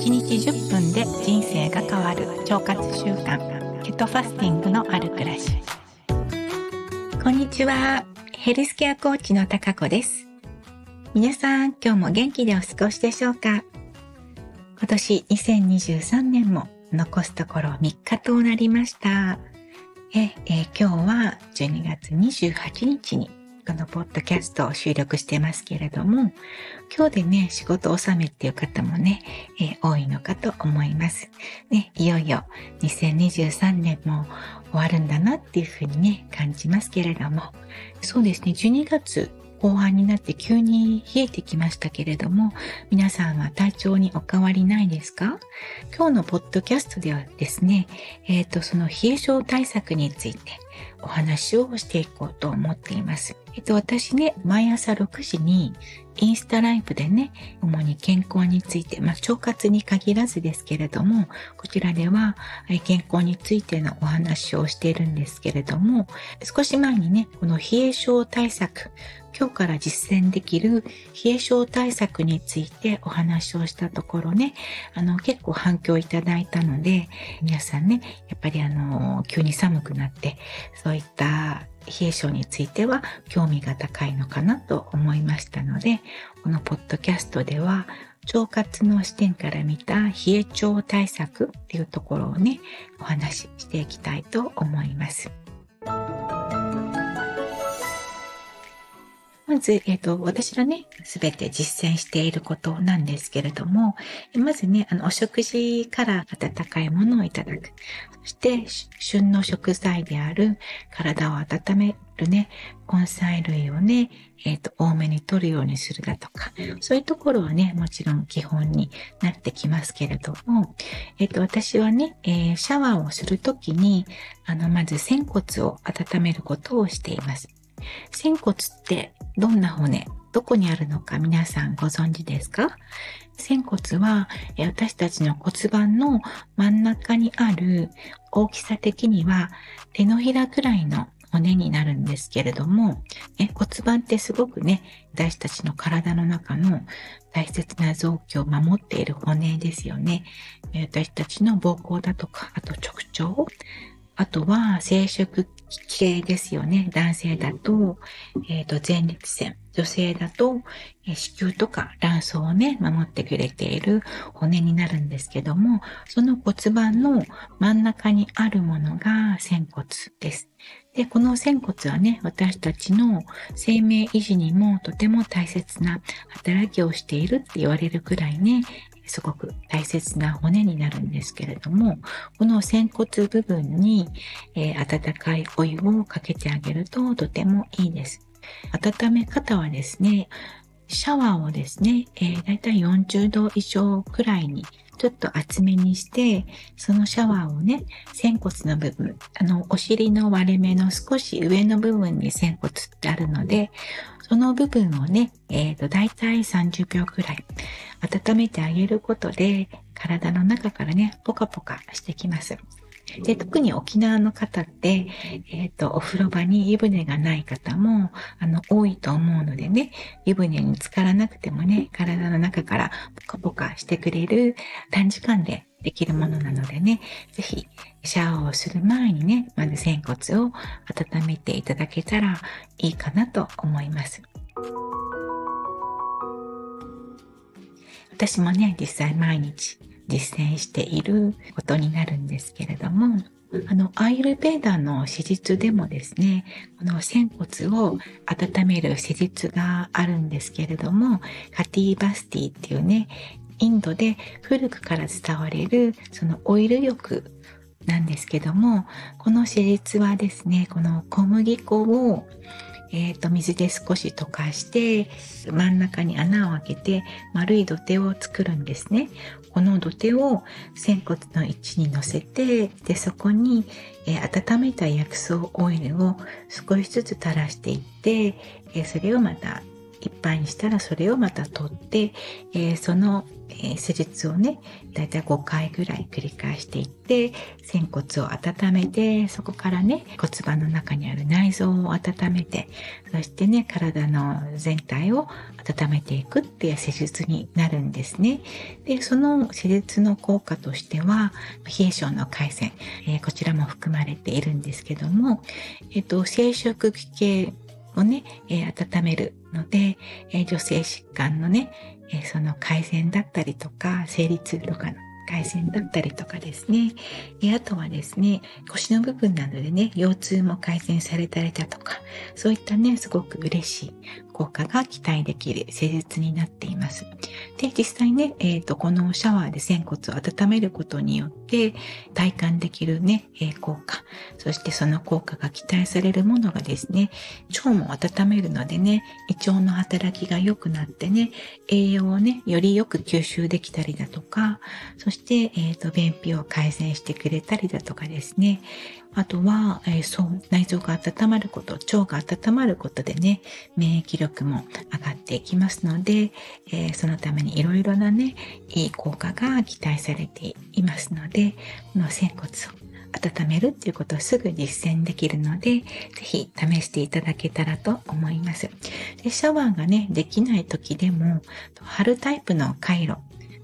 1日10分で人生が変わる腸活習慣ケトファスティングのある暮らし。こんにちは。ヘルスケアコーチの高子です。皆さん今日も元気でお過ごしでしょうか？今年2023年も残すところ3日となりました。ええ今日は12月28日にこのポッドキャストを収録してますけれども、今日でね、仕事納めっていう方もね、えー、多いのかと思います。ね、いよいよ2023年も終わるんだなっていうふうにね、感じますけれども、そうですね、12月後半になって急に冷えてきましたけれども、皆さんは体調にお変わりないですか？今日のポッドキャストではですね、えっ、ー、と、その冷え症対策についてお話をしていこうと思っています。えっと、私ね、毎朝6時にインスタライブでね、主に健康について、まあ、腸活に限らずですけれども、こちらでは健康についてのお話をしているんですけれども、少し前にね、この冷え症対策、今日から実践できる冷え症対策についてお話をしたところね、あの、結構反響いただいたので、皆さんね、やっぱりあの、急に寒くなって、そういった冷え症については興味が高いのかなと思いましたので、このポッドキャストでは腸活の視点から見た冷え腸対策っていうところをね、お話ししていきたいと思います。まず、えっ、ー、と、私がね、すべて実践していることなんですけれども、まずね、あの、お食事から温かいものをいただく。そして、旬の食材である体を温めるね、根菜類をね、えっ、ー、と、多めに取るようにするだとか、そういうところはね、もちろん基本になってきますけれども、えっ、ー、と、私はね、えー、シャワーをするときに、あの、まず仙骨を温めることをしています。仙骨ってどんな骨、どこにあるのか皆さんご存知ですか？仙骨は私たちの骨盤の真ん中にある大きさ的には手のひらくらいの骨になるんですけれども、骨盤ってすごくね、私たちの体の中の大切な臓器を守っている骨ですよね。私たちの膀胱だとか、あと直腸、あとは生殖系ですよね。男性だと、えっ、ー、と、前立腺。女性だと、えー、子宮とか卵巣をね、守ってくれている骨になるんですけども、その骨盤の真ん中にあるものが仙骨です。で、この仙骨はね、私たちの生命維持にもとても大切な働きをしているって言われるくらいね、すごく大切な骨になるんですけれども、この仙骨部分に、えー、温かいお湯をかけてあげるととてもいいです。温め方はですね、シャワーをですね、えー、だいたい40度以上くらいにちょっと厚めにして、そのシャワーをね、仙骨の部分、あの、お尻の割れ目の少し上の部分に仙骨ってあるので、その部分をね、えっ、ー、と、だいたい30秒くらい温めてあげることで、体の中からね、ポカポカしてきます。で、特に沖縄の方って、えっ、ー、と、お風呂場に湯船がない方も、あの、多いと思うのでね、湯船に浸からなくてもね、体の中からポカポカしてくれる短時間でできるものなのでね、ぜひ、シャワーをする前にね、まず仙骨を温めていただけたらいいかなと思います。私もね、実際毎日実践していることになるんですけれども、あの、アイルベーダの施術でもですね、この仙骨を温める施術があるんですけれども、カティバスティっていうね、インドで古くから伝われるそのオイル浴なんですけども、この施術はですね、この小麦粉をえっ、ー、と、水で少し溶かして、真ん中に穴を開けて、丸い土手を作るんですね。この土手を仙骨の位置に乗せて、で、そこに、えー、温めた薬草オイルを少しずつ垂らしていって、えー、それをまたいっぱいにしたらそれをまた取って、えー、その、えー、施術をね、だいたい5回ぐらい繰り返していって、仙骨を温めて、そこからね、骨盤の中にある内臓を温めて、そしてね、体の全体を温めていくっていう施術になるんですね。で、その施術の効果としては、冷え症の改善、えー、こちらも含まれているんですけども、えっ、と、生殖器系をね、えー、温めるので、えー、女性疾患のね、えー、その改善だったりとか、生理痛とかの改善だったりとかですね。えあとはですね、腰の部分などでね、腰痛も改善されたりだとか、そういったね、すごく嬉しい効果が期待できる施術になっています。で、実際ね、えっ、ー、と、このシャワーで仙骨を温めることによって体感できるね、えー、効果、そしてその効果が期待されるものがですね、腸も温めるのでね、胃腸の働きが良くなってね、栄養をね、よりよく吸収できたりだとか、そして、えっ、ー、と、便秘を改善してくれたりだとかですね、あとは、えー、そう、内臓が温まること、腸が温まることでね、免疫力も上がっていきますので、えー、そのためにいろいろなね、いい効果が期待されていますので、でこの仙骨を温めるっていうことをすぐ実践できるので、ぜひ試していただけたらと思います。でシャワーがね、できない時でも、貼るタイプの回路、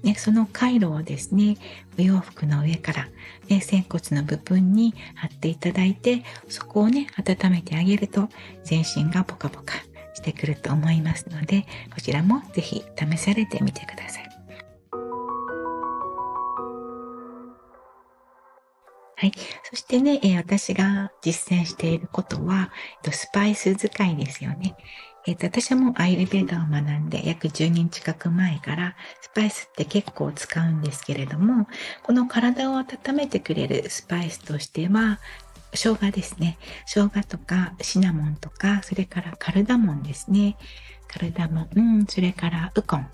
ね、その回路をですね、お洋服の上から、ね、仙骨の部分に貼っていただいて、そこをね、温めてあげると、全身がポカポカしてくると思いますので、こちらもぜひ試されてみてくださ。い。してね、えー、私が実践していることは、スパイス使いですよね。え、ー、と、私はもうアイルベーダーを学んで約10年近く前からスパイスって結構使うんですけれども、この体を温めてくれるスパイスとしては、生姜ですね。生姜とかシナモンとか、それからカルダモンですね。カルダモン、それからウコンっ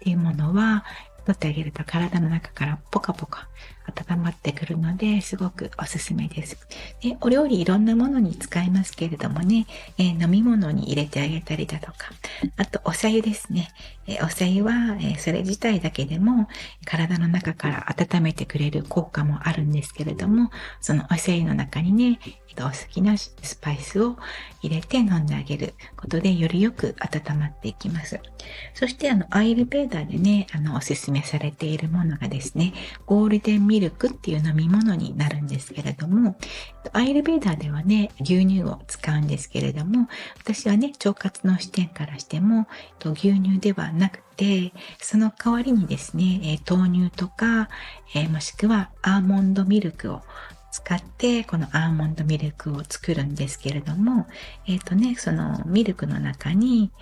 ていうものは、取ってあげると体の中からポカポカ温まってくるので、すごくおすすめです。でお料理いろんなものに使えますけれどもね、えー、飲み物に入れてあげたりだとか、あとお茶湯ですね。えー、お茶湯は、えー、それ自体だけでも体の中から温めてくれる効果もあるんですけれども、そのお茶湯の中にね、お好きなスパイスを入れて飲んであげることでよりよく温まっていきます。そしてあの、アイルベーダーでね、あの、おすすめされているものがですね、ゴールデンミミルクっていう飲み物になるんですけれども、アイルベーダーではね、牛乳を使うんですけれども、私はね、腸活の視点からしても、牛乳ではなくて、その代わりにですね、豆乳とか、もしくはアーモンドミルクを使ってこのアーモンドミルクを作るんですけれども、えっ、ー、とね、そのミルクの中に、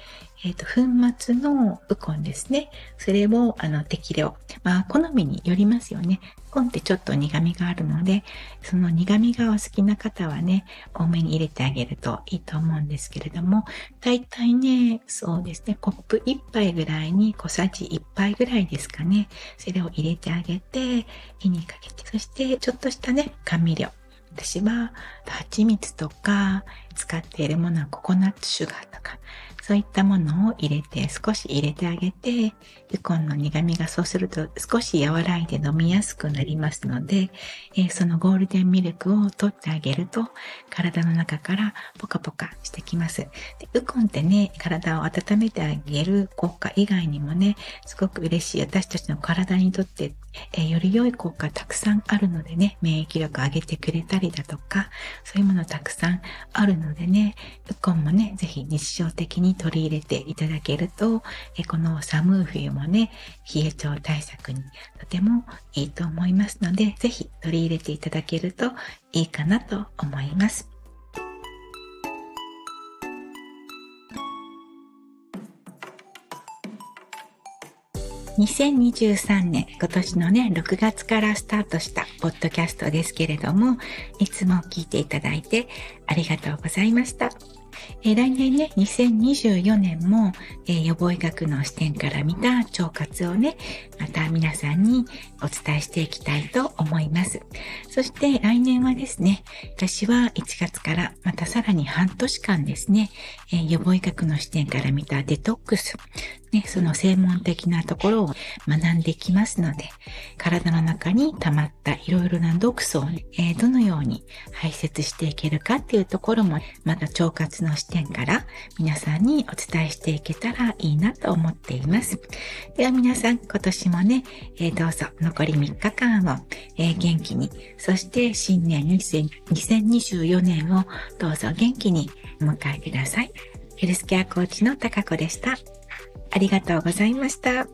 えっ、ー、と、粉末のウコンですね。それを、あの、適量。まあ、好みによりますよね。ウコンってちょっと苦味があるので、その苦味がお好きな方はね、多めに入れてあげるといいと思うんですけれども、だいたいね、そうですね、コップ1杯ぐらいに小さじ1杯ぐらいですかね。それを入れてあげて、火にかけて、そしてちょっとしたね、甘味料。私は蜂蜜とか使っているものはココナッツシュガーとかそういったものを入れて、少し入れてあげて、ウコンの苦味がそうすると少し和らいで飲みやすくなりますので、えー、そのゴールデンミルクを取ってあげると、体の中からポカポカしてきます。でウコンってね、体を温めてあげる効果以外にもね、すごく嬉しい私たちの体にとって、えー、より良い効果たくさんあるのでね、免疫力上げてくれたりだとか、そういうものたくさんあるのでね、ウコンもね、ぜひ日常的にに取り入れていただけると、えこの寒い冬もね、冷え症対策にとてもいいと思いますので、ぜひ取り入れていただけるといいかなと思います。2023年、今年のね、6月からスタートしたポッドキャストですけれども、いつも聞いていただいてありがとうございました。えー、来年ね、2024年も、えー、予防医学の視点から見た腸活をね、また皆さんにお伝えしていきたいと思います。そして来年はですね、私は1月からまたさらに半年間ですね、えー、予防医学の視点から見たデトックス、ね、その専門的なところを学んできますので、体の中に溜まったいろいろな毒素を、ね、どのように排泄していけるかっていうところも、また腸活の視点から皆さんにお伝えしていけたらいいなと思っています。では皆さん、今年もね、えー、どうぞ残り3日間を、えー、元気に、そして新年2024年をどうぞ元気にお迎えください。ヘルスケアコーチの高子でした。ありがとうございました。